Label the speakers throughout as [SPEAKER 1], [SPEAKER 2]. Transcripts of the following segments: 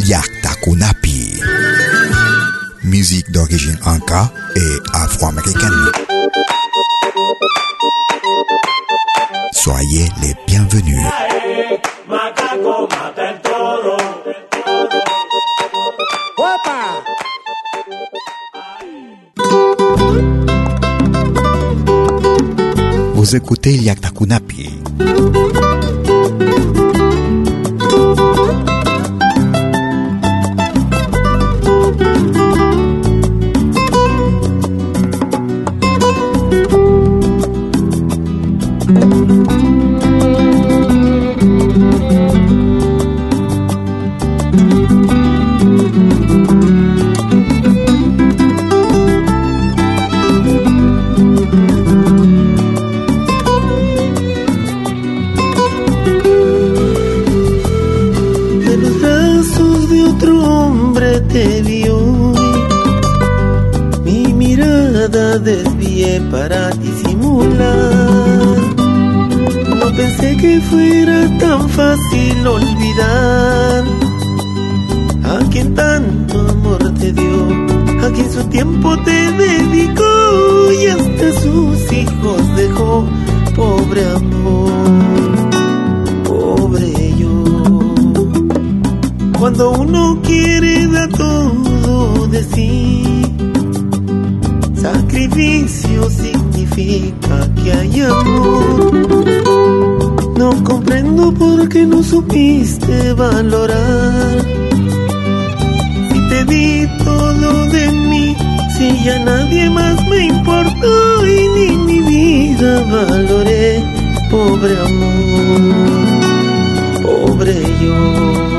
[SPEAKER 1] Yaktakunapi. Musique d'origine inca et afro-américaine. Soyez les bienvenus. Vous écoutez Yaktakunapi.
[SPEAKER 2] De fuera tan fácil olvidar a quien tanto amor te dio, a quien su tiempo te dedicó y hasta sus hijos dejó. Pobre amor, pobre yo. Cuando uno quiere da todo de sí, sacrificio significa que hay amor. No comprendo por qué no supiste valorar. Si te di todo de mí, si ya nadie más me importó y ni mi vida valoré, pobre amor, pobre yo.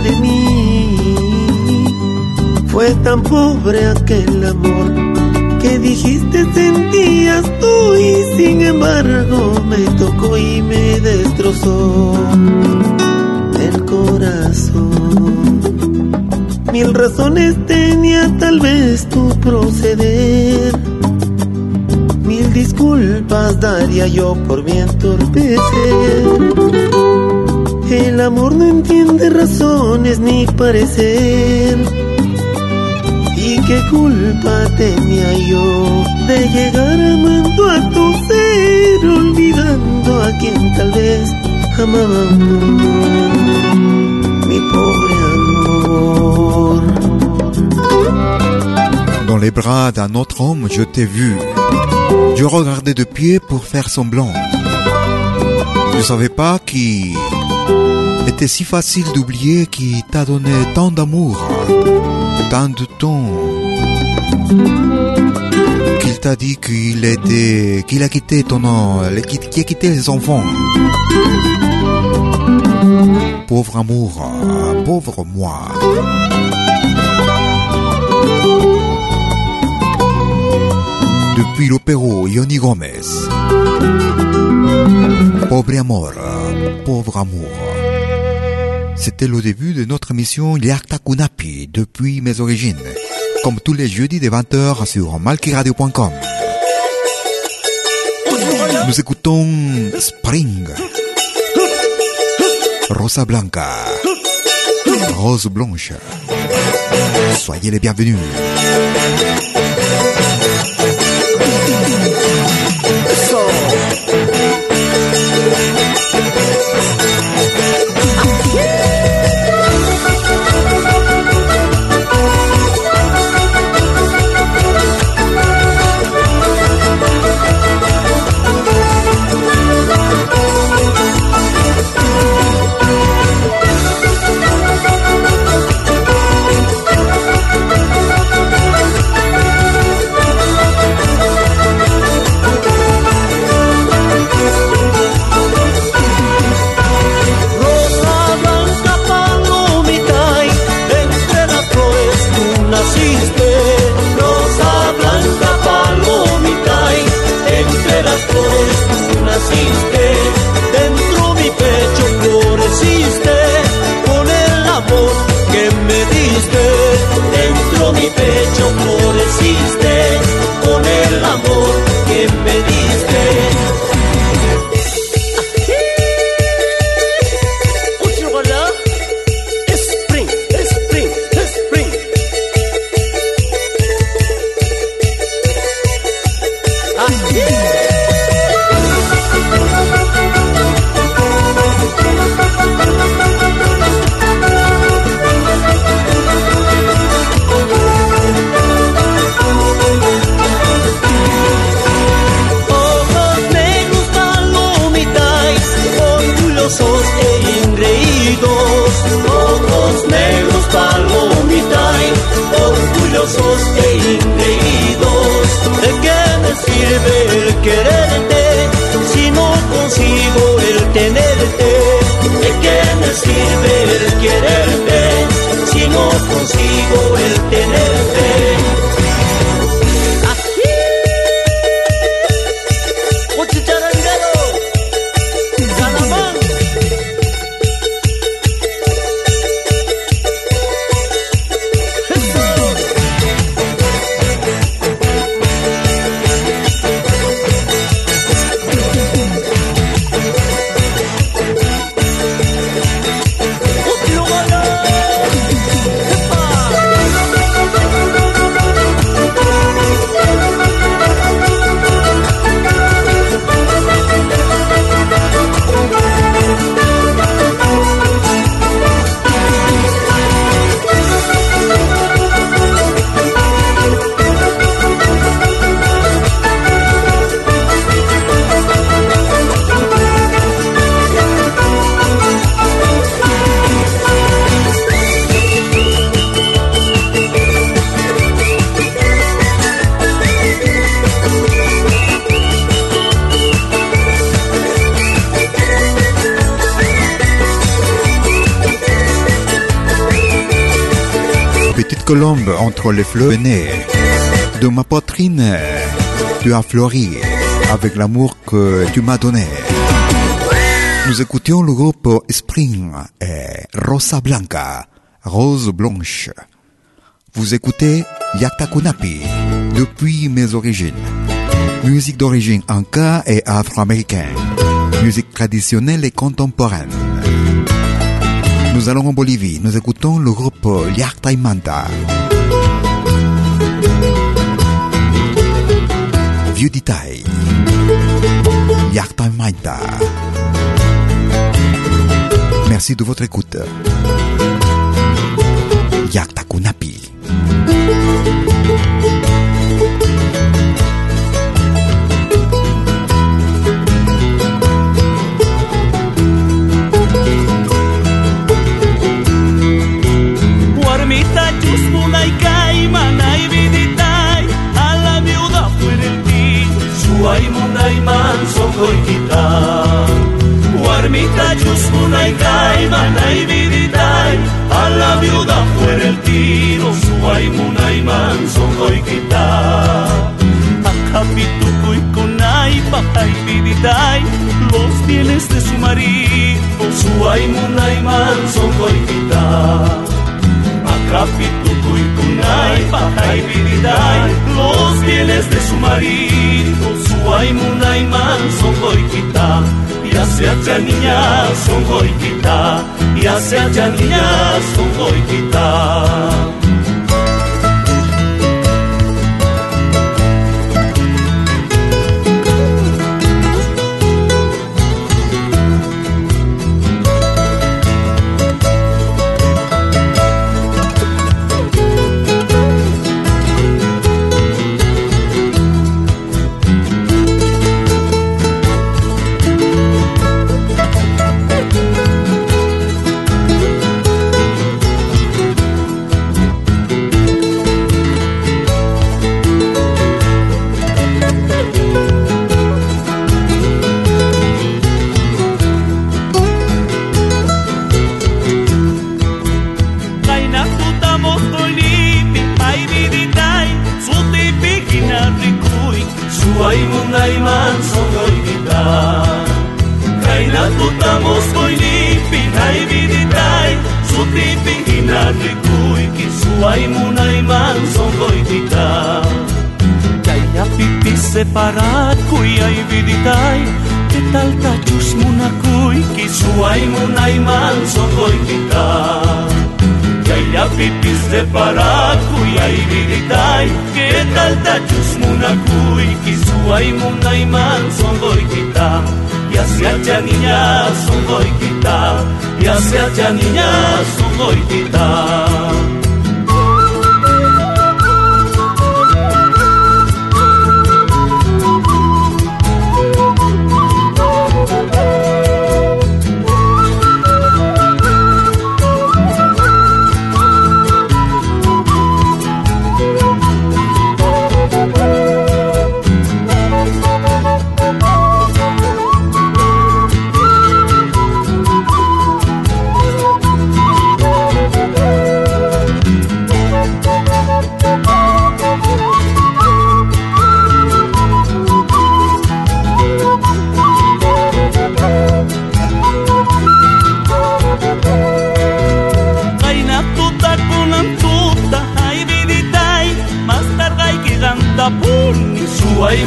[SPEAKER 2] De mí, fue tan pobre aquel amor que dijiste sentías tú y sin embargo me tocó y me destrozó el corazón. Mil razones tenía tal vez tu proceder. Mil disculpas daría yo por mi entorpecer. el amor no entiende razones ni parecer. ¿Y qué culpa tenía yo de llegar amando a tu ser,
[SPEAKER 3] olvidando a quien tal vez amaba mi pobre amor?
[SPEAKER 1] Dans les bras d'un autre homme, je t'ai vu. Je regardais de pied pour faire semblant. Je savais pas qui était si facile d'oublier qui t'a donné tant d'amour, tant de temps. Qu'il t'a dit qu'il était, qu'il a quitté ton nom, qu'il a quitté les enfants. Pauvre amour, pauvre moi. Depuis l'opéro Yoni Gomez. Pauvre amour, pauvre amour. C'était le début de notre émission Liakta Kunapi depuis mes origines, comme tous les jeudis de 20h sur malkiradio.com. Nous écoutons Spring, Rosa Blanca, Rose Blanche. Soyez les bienvenus.
[SPEAKER 3] Entre
[SPEAKER 1] les fleurs de ma poitrine. Tu as fleuri avec l'amour que tu m'as donné. Nous écoutions le groupe Spring et Rosa Blanca, Rose Blanche. Vous écoutez Yakta Kunapi depuis mes origines. Musique d'origine anka et afro-américaine. Musique traditionnelle et contemporaine. Nous allons en Bolivie. Nous écoutons le groupe Yakta y Manta. Vieux détail. Yakta y Manta. Merci de votre écoute. Yaktakunapi.
[SPEAKER 3] Guarmita chusmuna y caimana manso goitita Guarmita chusmuna y caimana y viditai a la viuda fuera el tiro su aimuna y manso goitita Acapituco y conai paja y viditai los bienes de su marido su aimuna y Capituco y Kunai, Paja y Viridai, los bienes de su marido, su aimuna y manso goikita, y hace a niña son goikita, y hace a niña son goikita. 家，你呀。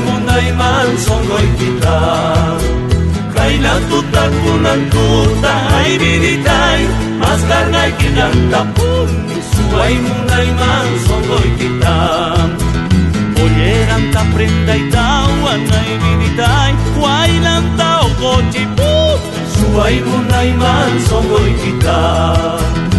[SPEAKER 3] munday man songoy kita Kailan tutan punan tuta ay binitay Mas karnay kinantapun Suway munday man songoy kita Polleran ta prenda itawan ay binitay Wailan ta o kochipun Suway munday man songoy kita Suway munday man songoy kita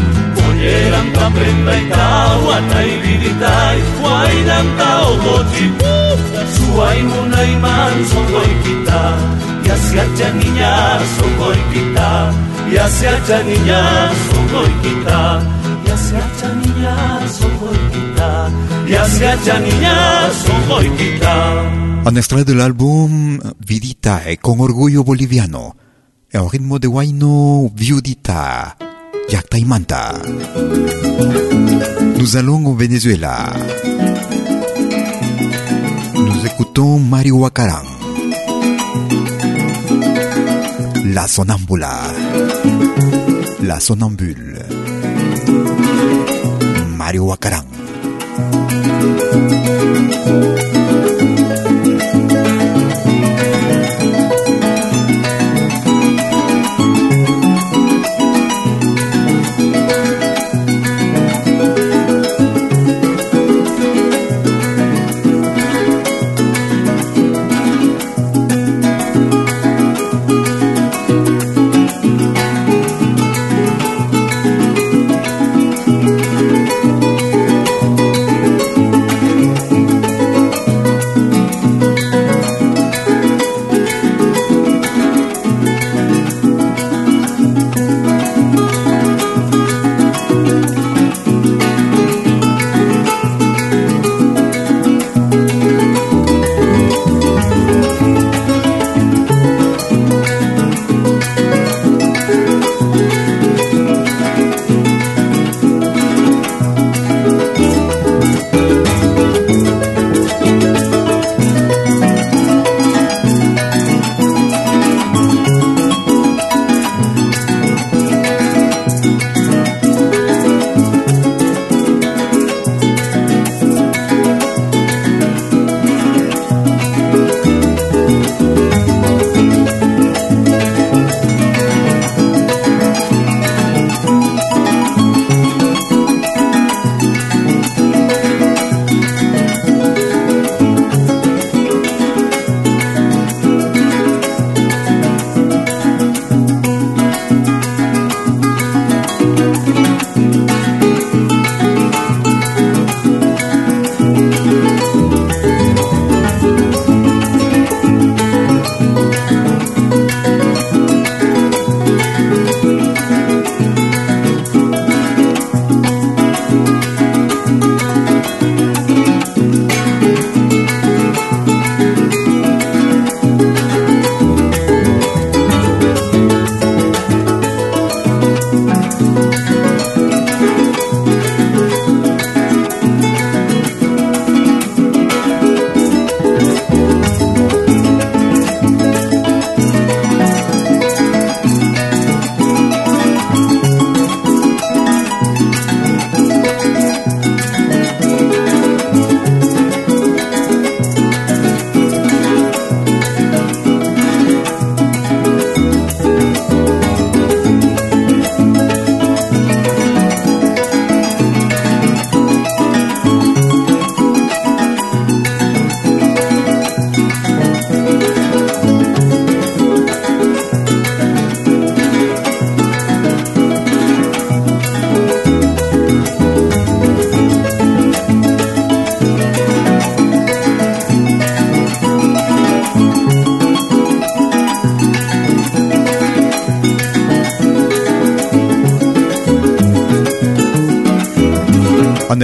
[SPEAKER 3] hacha niña sokoikita Ya se hacha niña sokoikita Ya se hacha niña sokoikita
[SPEAKER 1] Un extrait de l'album Viditae con orgullo boliviano au ritmo de Huayno Viudita Yacta y Manta Nous allons au Venezuela Nous écoutons Mario Huacarán La Sonambula La Sonambule. Mario Huacarán.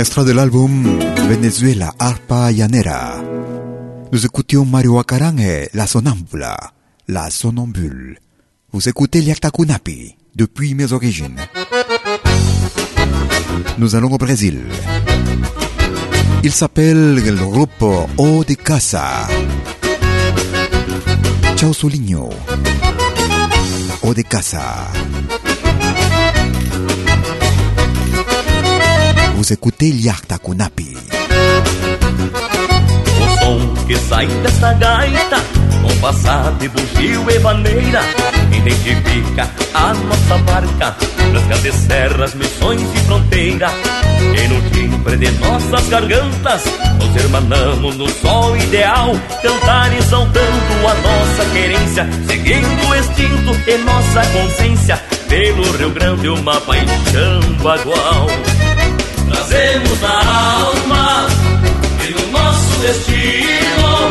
[SPEAKER 1] Un extra de l'album Venezuela Arpa Llanera. Nous écoutions Mario Acarangue, La Sonambula, La Sonambule. Vous écoutez Liaktakunapi, depuis mes origines. Nous allons au Brésil. Il s'appelle le groupe O de Casa. Ciao Solinho. O de Casa. Vous écoutez Liakta Kunapi.
[SPEAKER 4] O som que sai desta gaita, compassado e bugio e vaneira, identifica a nossa marca, nas grandes serras, missões e fronteira. E no timbre de nossas gargantas, nos hermanamos no sol ideal, cantar e saltando a nossa querência, seguindo o instinto e nossa consciência, pelo Rio Grande uma paixão bagual. Trazemos na alma e no nosso destino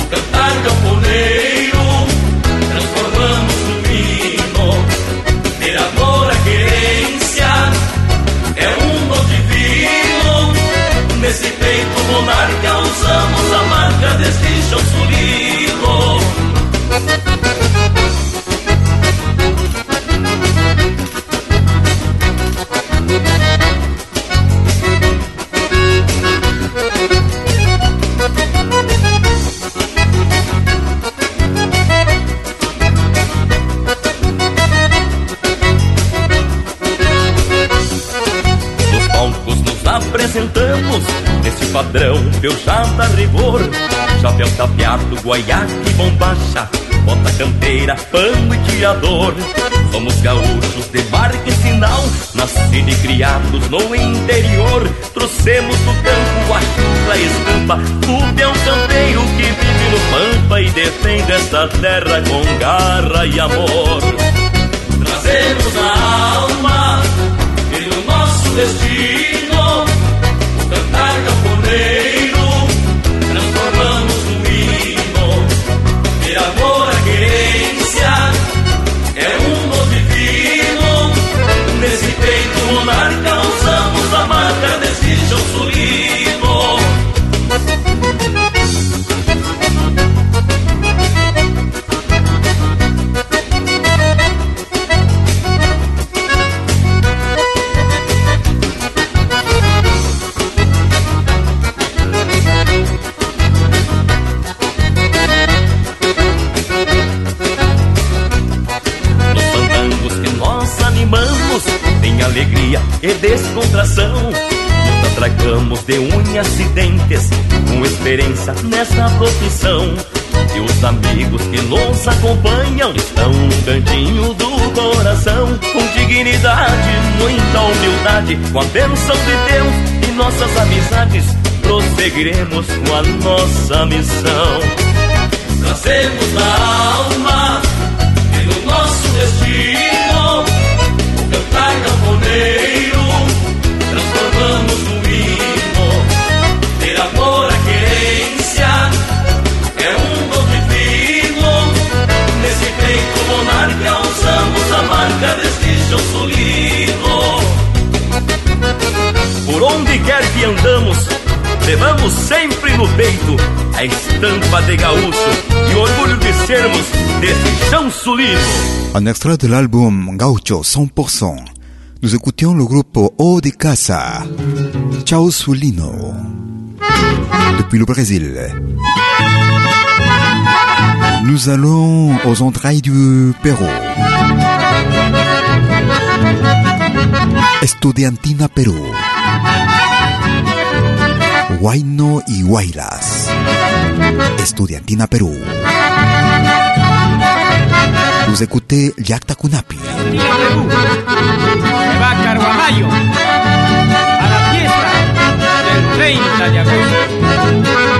[SPEAKER 4] o cantar camponeiro tapeado, guaiaque, bombacha Bota canteira, pano e tirador. Somos gaúchos de marca e sinal Nascidos e criados no interior. Trouxemos do campo a chula estampa Do peão campeiro que vive no pampa E defende esta terra com garra e amor. Trazemos na alma e no nosso destino Experiência nessa profissão. E os amigos que nos acompanham Estão no cantinho do coração. Com dignidade, muita humildade Com a bênção de Deus e nossas amizades Prosseguiremos com a nossa missão. Trazemos na alma e no nosso destino chão sulino por onde quer que andamos levamos sempre no peito a estampa de gaúcho e o orgulho de sermos desse chão sulino
[SPEAKER 1] Un extrait de l'album Gaucho 100%. Nous écoutions le groupe O de Casa. Ciao Sulino. Depuis le Brésil. Nous allons aux entrailles du Pérou. Estudiantina Perú. Huayno y Huaylas. Estudiantina Perú. Écoutez Yacta
[SPEAKER 5] Perú, se va a Carguamayo a la fiesta del 30 de agosto.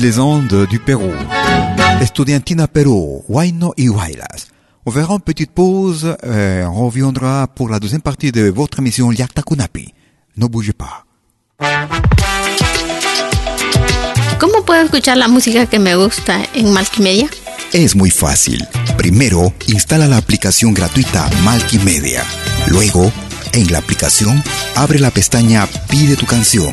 [SPEAKER 1] Les Andes du Pérou. Estudiantina Pérou, Huayno y Huaylas. On verra une petite pause, euh, on reviendra pour la deuxième partie de votre émission Liakta Kunapi. No bougez pas.
[SPEAKER 6] ¿Cómo puedo escuchar la música que me gusta en Malkimedia?
[SPEAKER 1] Es muy fácil. Primero, instala la aplicación gratuita Malkimedia. Luego, en la aplicación, abre la pestaña Pide tu canción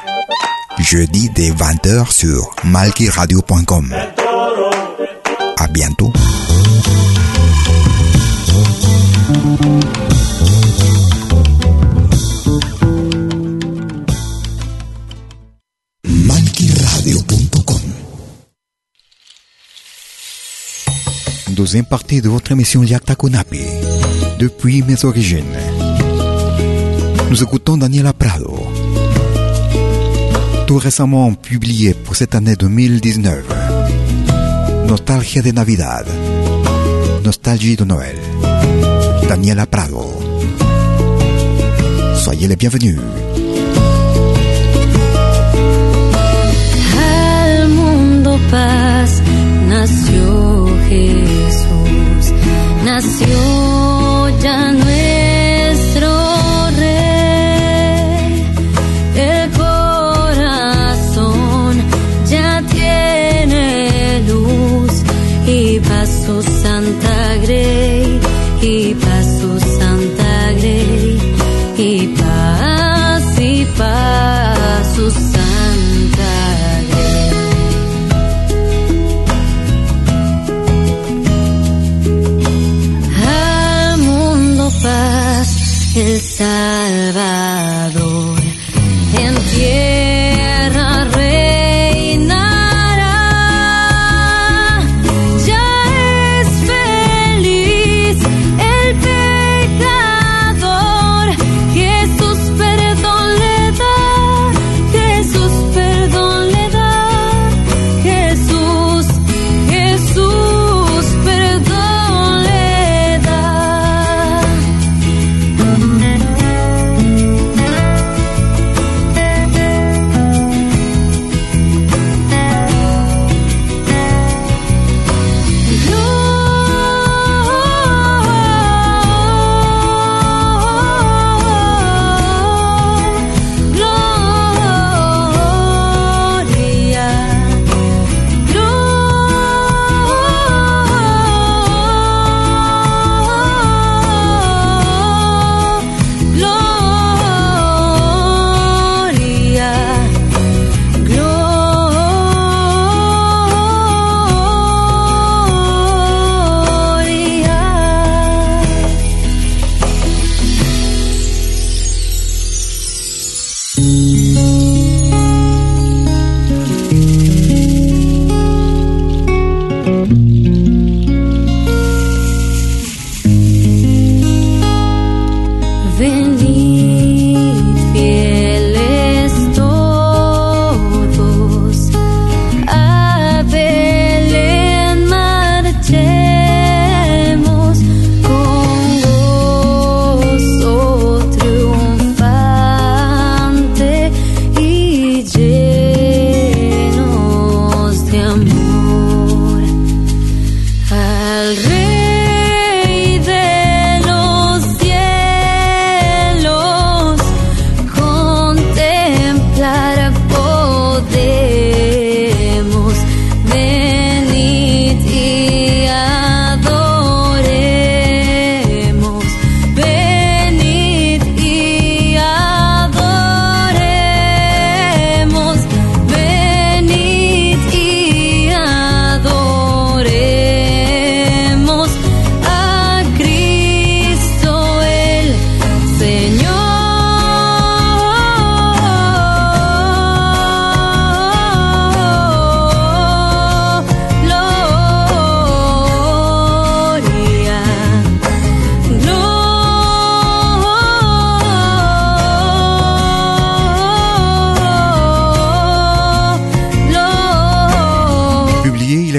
[SPEAKER 1] Jeudi dès 20h sur malkiradio.com. À bientôt. Deuxième partie de votre émission Yakta Kunapi. Depuis mes origines. Nous écoutons Daniela Prado. Tout récemment publié pour cette année 2019. Nostalgia de Navidad. Nostalgie de Noël. Daniela Prado. Soyez les bienvenus.
[SPEAKER 7] Al mundo paz nació nació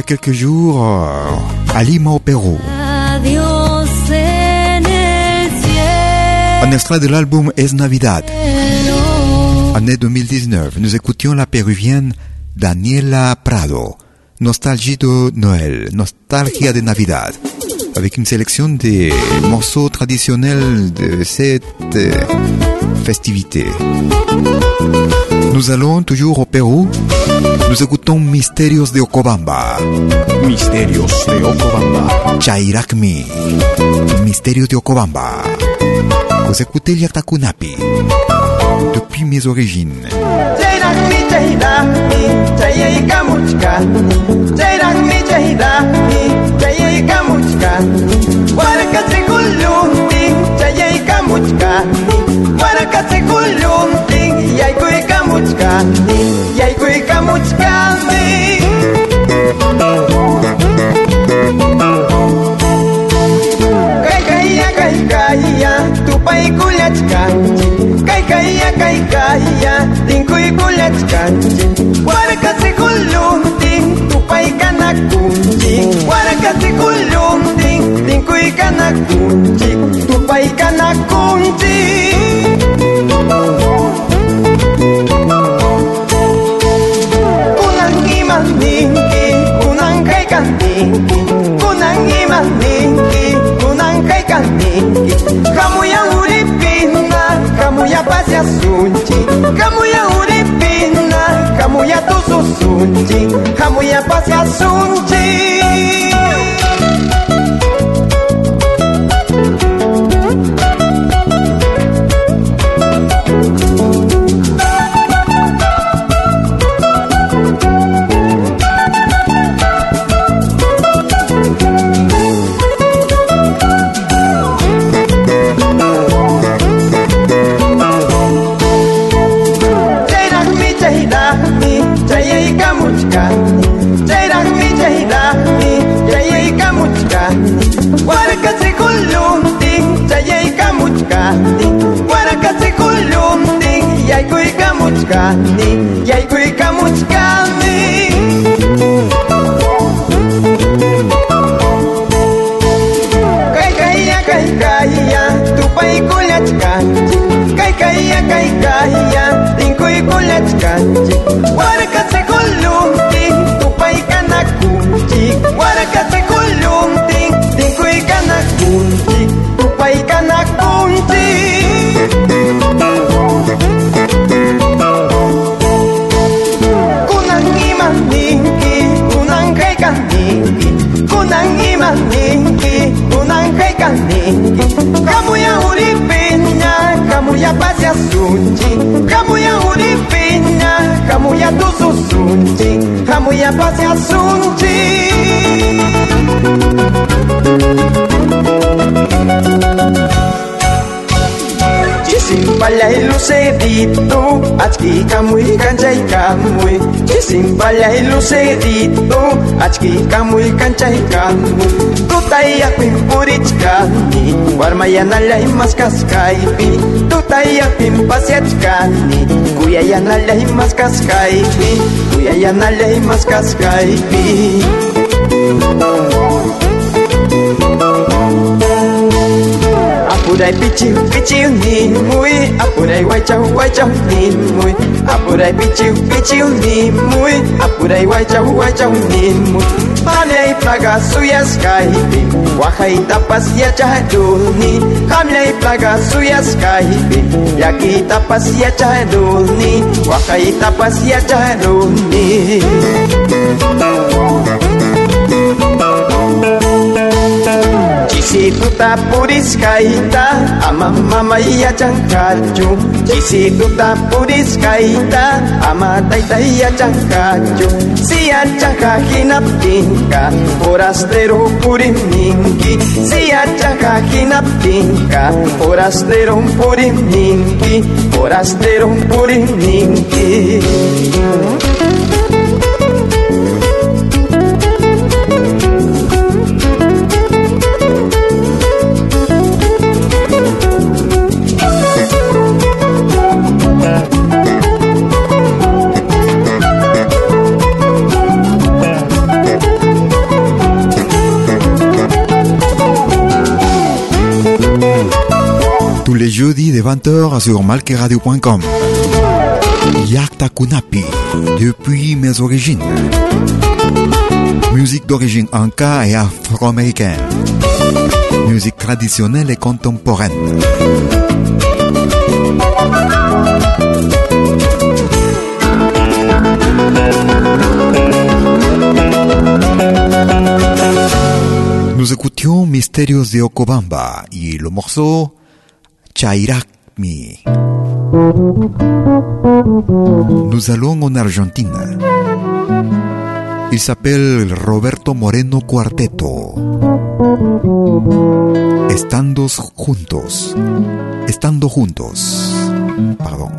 [SPEAKER 1] quelques jours à Lima au Pérou. Un extrait de l'album Es Navidad. Année 2019, nous écoutions la péruvienne Daniela Prado. Nostalgie de Noël, nostalgia de Navidad. Avec une sélection des morceaux traditionnels de cette festivité. Nous allons toujours au Pérou. Nous écoutons Misterios de Ocobamba.
[SPEAKER 8] Misterios de Ocobamba.
[SPEAKER 1] Chairakmi. Misterio de Ocobamba. Vous écoutez Liatakunapi. Depuis mes origines.
[SPEAKER 9] Chairakmi, Chairakmi, Chayaykamuchka. Chairakmi, Chairakmi, Chayaykamuchka. Warakatzikulunti, Chayaykamuchka. Warakatzikulunti, Yaykuikamuchkani, Yaykuikamuchkani. Kaikaya, kaikaya, tupai kulachkanchi. Kaikaya, kaikaya, tinkui kulachkanchi. Warakatsi Tupai kanakunchi. Kunang Chisimpalay lucerito, achki kamuy kanchay kamuy. Tutay akwin purichkani, warmayanalay mas kaskaypi. Tutay akwin pasyachkani, kuyayanalay mas kaskaypi. Kuyayanalay mas kaskaypi. Apurai pichiu pichiu ni mui apurai waichau waichau ni mui apurai pichiu pichiu apurai waichau waichau Kamlei plaga suyas Wahai tapas plaga suyas Yaki tapas Wahai tapas Jisi tuta puris kaita ama mama iya cangkacu Jisi tuta puris kaita ama taita iya cangkacu Sia cangka hinap tingka forastero purim ninki Sia cangka hinap tingka forastero purim ninki Forastero purim
[SPEAKER 1] les jeudis de 20h sur malqueradio.com. Yakta Kunapi, depuis mes origines. Musique d'origine anka et afro-américaine. Musique traditionnelle et contemporaine. Nous écoutions Mystérios de Okobamba et le morceau Chairakmi. Nous allons en Argentina. Il s'appelle Roberto Moreno Cuarteto. Estando juntos. Estando juntos. Pardon.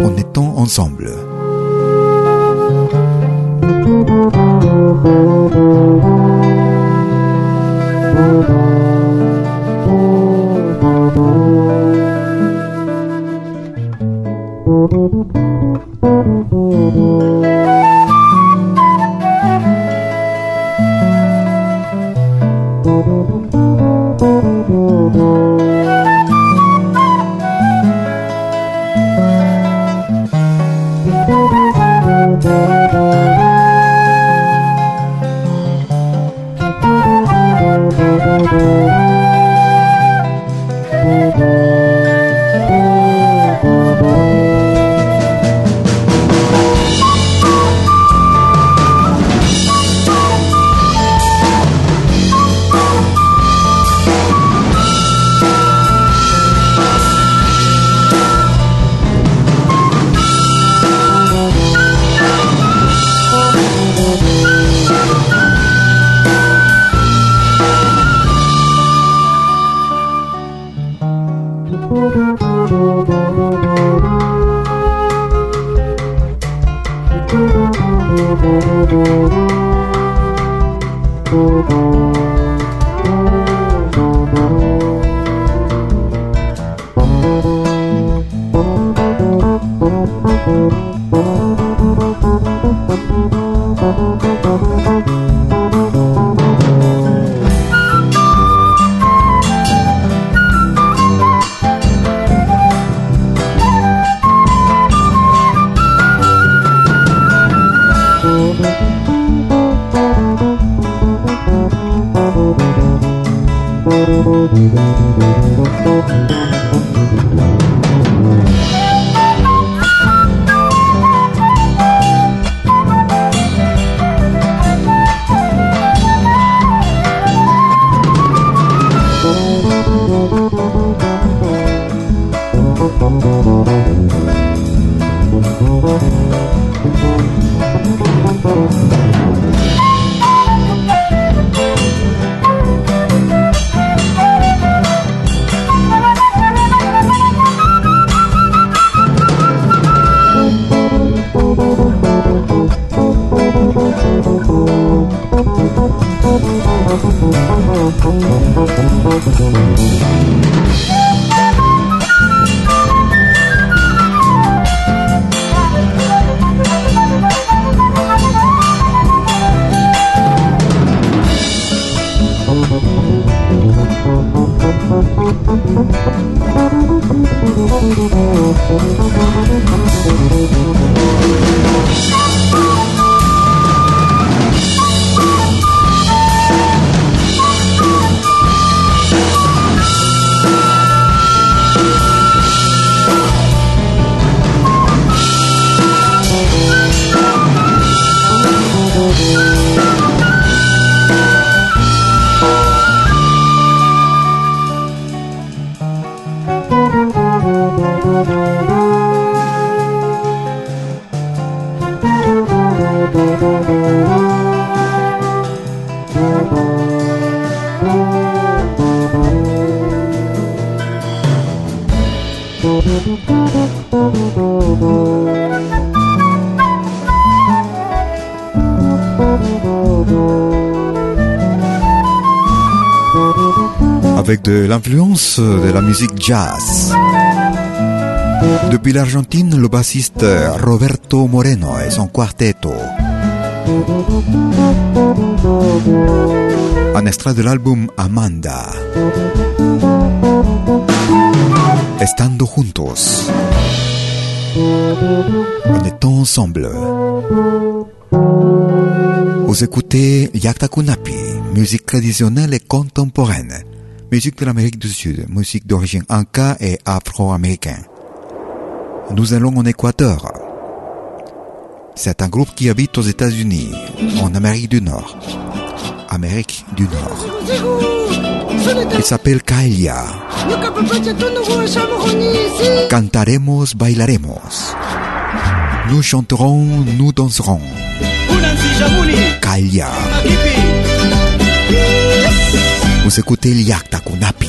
[SPEAKER 1] En étant ensemble. de l'influence de la musique jazz. Depuis l'Argentine, le bassiste Roberto Moreno et son quartetto. Un extrait de l'album Amanda. Estando juntos. On est ensemble. Vous écoutez Yakta Kunapi, musique traditionnelle et contemporaine. Musique de l'Amérique du Sud, musique d'origine inca et afro-américaine. Nous allons en Équateur. C'est un groupe qui habite aux États-Unis, en Amérique du Nord. Amérique du Nord. Il s'appelle Kaelia. Cantaremos, bailaremos. Nous chanterons, nous danserons. Kaelia.
[SPEAKER 5] Usecute el yaktakunapi.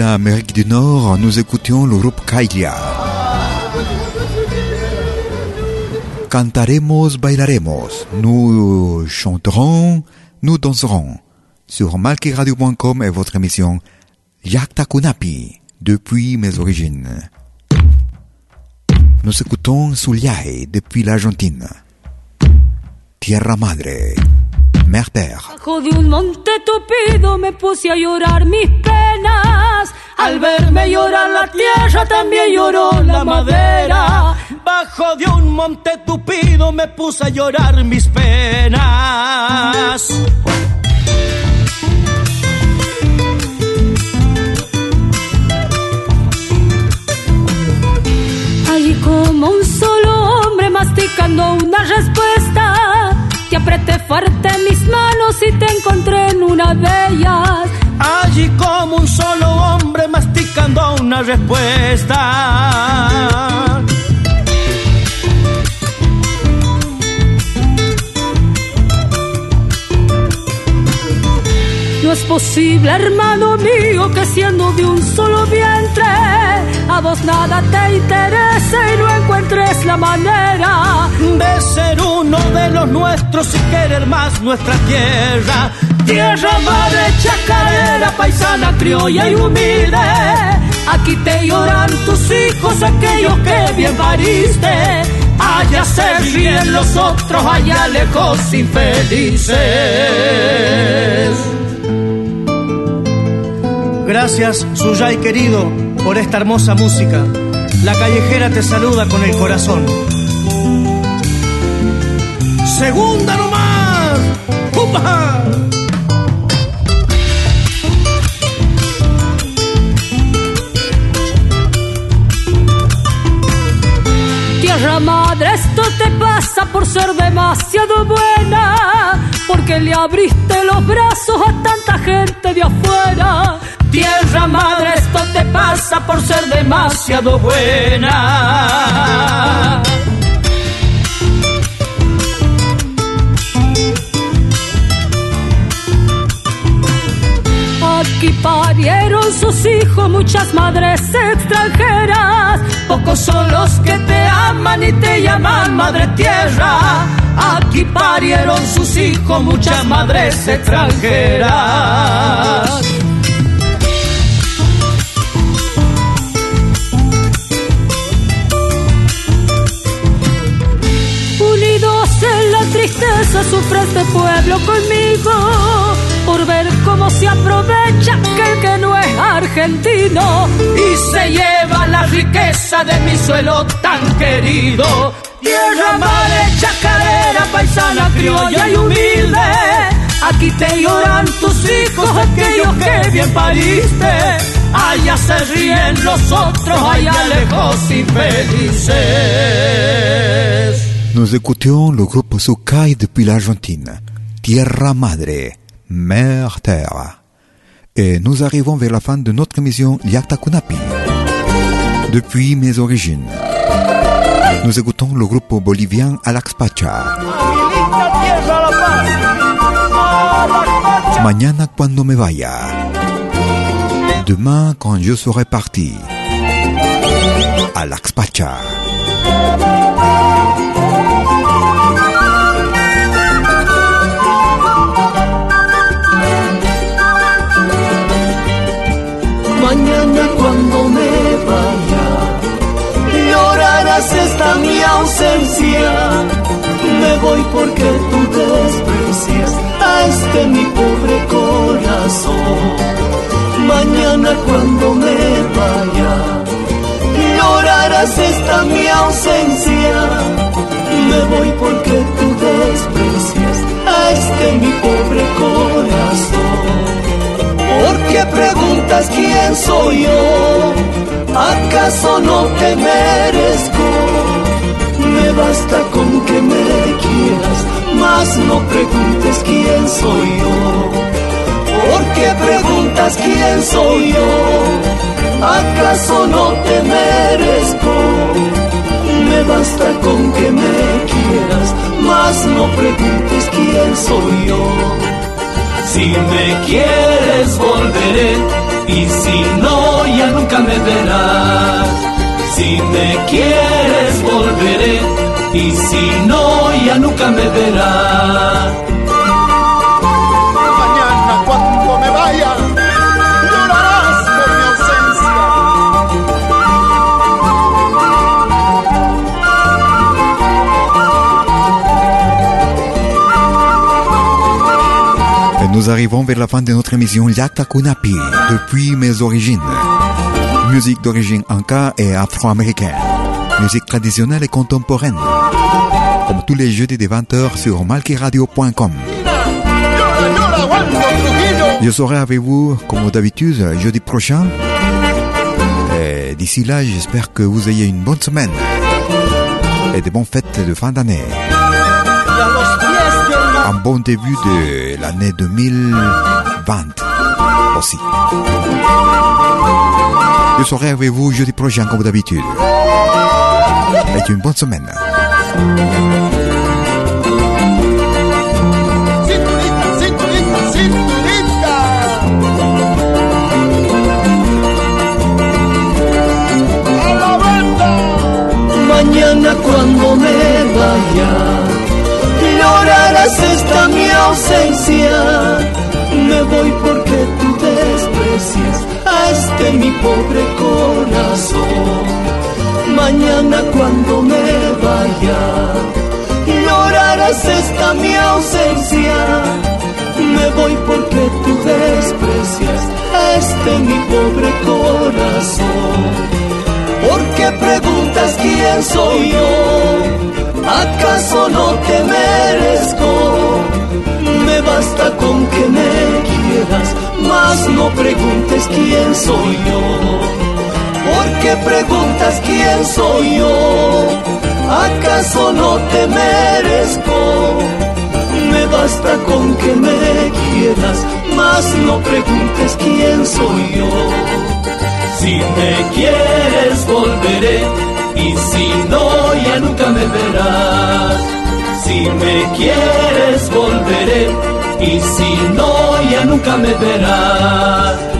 [SPEAKER 1] Depuis l'Amérique du Nord, nous écoutions le groupe Kailia. Cantaremos, bailaremos. Nous chanterons, nous danserons. Sur malkiradio.com est votre émission Yakta Kunapi, depuis mes origines. Nous écoutons Suliae depuis l'Argentine. Tierra Madre,
[SPEAKER 10] Bajo de un monte tupido me puse a llorar mis penas. Al verme llorar la tierra también lloró la madera.
[SPEAKER 11] Bajo de un monte tupido me puse a llorar mis penas.
[SPEAKER 10] Allí como un solo hombre masticando una respuesta. Te apreté fuerte mis manos y te encontré en una de ellas.
[SPEAKER 11] Allí como un solo hombre masticando una respuesta.
[SPEAKER 10] No es posible, hermano mío, que siendo de un solo vientre, a vos nada te interese y no encuentres la manera
[SPEAKER 11] de ser uno de los nuestros y querer más nuestra tierra. Tierra madre, chacarera, paisana, criolla y humilde. Aquí te lloran tus hijos, aquellos que bien pariste. Allá se ríen los otros, allá lejos infelices. Gracias, Suyay querido, por esta hermosa música. La callejera te saluda con el corazón. Segunda nomás. ¡Upa!
[SPEAKER 10] Tierra madre, esto te pasa por ser demasiado buena, porque le abriste los brazos a tanta gente de afuera.
[SPEAKER 11] Tierra madre, esto te pasa por ser demasiado buena.
[SPEAKER 10] Aquí parieron sus hijos muchas madres extranjeras.
[SPEAKER 11] Pocos son los que te aman y te llaman madre tierra. Aquí parieron sus hijos muchas madres extranjeras.
[SPEAKER 10] Tristeza sufre este pueblo conmigo por ver cómo se aprovecha que el que no es argentino
[SPEAKER 11] y se lleva la riqueza de mi suelo tan querido. Tierra madre, chacarera, paisana, criolla y humilde. Aquí te lloran tus hijos, aquellos que bien pariste. Allá se ríen los otros, allá lejos infelices.
[SPEAKER 1] Nous écoutions le groupe Sukai depuis l'Argentine, Tierra Madre, Mère Terre. Et nous arrivons vers la fin de notre émission Yakta Kunapi. Depuis mes origines, nous écoutons le groupe bolivien Alax Pacha. Mañana cuando me vaya. Demain quand je serai parti. Alax Pacha.
[SPEAKER 11] Ausencia. Me voy porque tú desprecias a este mi pobre corazón. Mañana cuando me vaya, llorarás esta mi ausencia. Me voy porque tú desprecias a este mi pobre corazón. ¿Por qué preguntas quién soy yo? ¿Acaso no te merezco? Basta con que me quieras, mas no preguntes quién soy yo. ¿Por qué preguntas quién soy yo? ¿Acaso no te merezco? Me basta con que me quieras, mas no preguntes quién soy yo. Si me quieres volveré
[SPEAKER 4] y si no ya nunca me verás. Si me quieres volveré y si no ya nunca me verás.
[SPEAKER 12] Mañana cuando me vaya, llorarás por mi ausencia.
[SPEAKER 1] Et nous arrivons vers la fin de notre émission Yakta Kunapi, depuis mes origines. Musique d'origine anka et afro-américaine. Musique traditionnelle et contemporaine. Comme tous les jeudis des 20h sur malkiradio.com. Je serai avec vous, comme d'habitude, jeudi prochain. Et d'ici là, j'espère que vous ayez une bonne semaine. Et de bonnes fêtes de fin d'année. Un bon début de l'année 2020 aussi. Je serai avec vous jeudi prochain comme d'habitude. Une bonne semaine.
[SPEAKER 12] Cinturita, cinturita, cinturita. A la vuelta.
[SPEAKER 4] Mañana cuando me vaya, llorarás esta mi ausencia. Me voy porque tú desprecias a este mi pobre corazón. Mañana cuando me vaya, llorarás esta mi ausencia. Me voy porque tú desprecias este mi pobre corazón. ¿Por qué preguntas quién soy yo? ¿Acaso no te merezco? Me basta con que me quieras, mas no preguntes quién soy yo. ¿Por qué preguntas quién soy yo? ¿Acaso no te merezco? Me basta con que me quieras, mas no preguntes quién soy yo. Si me quieres volveré y si no ya nunca me verás. Si me quieres volveré y si no ya nunca me verás.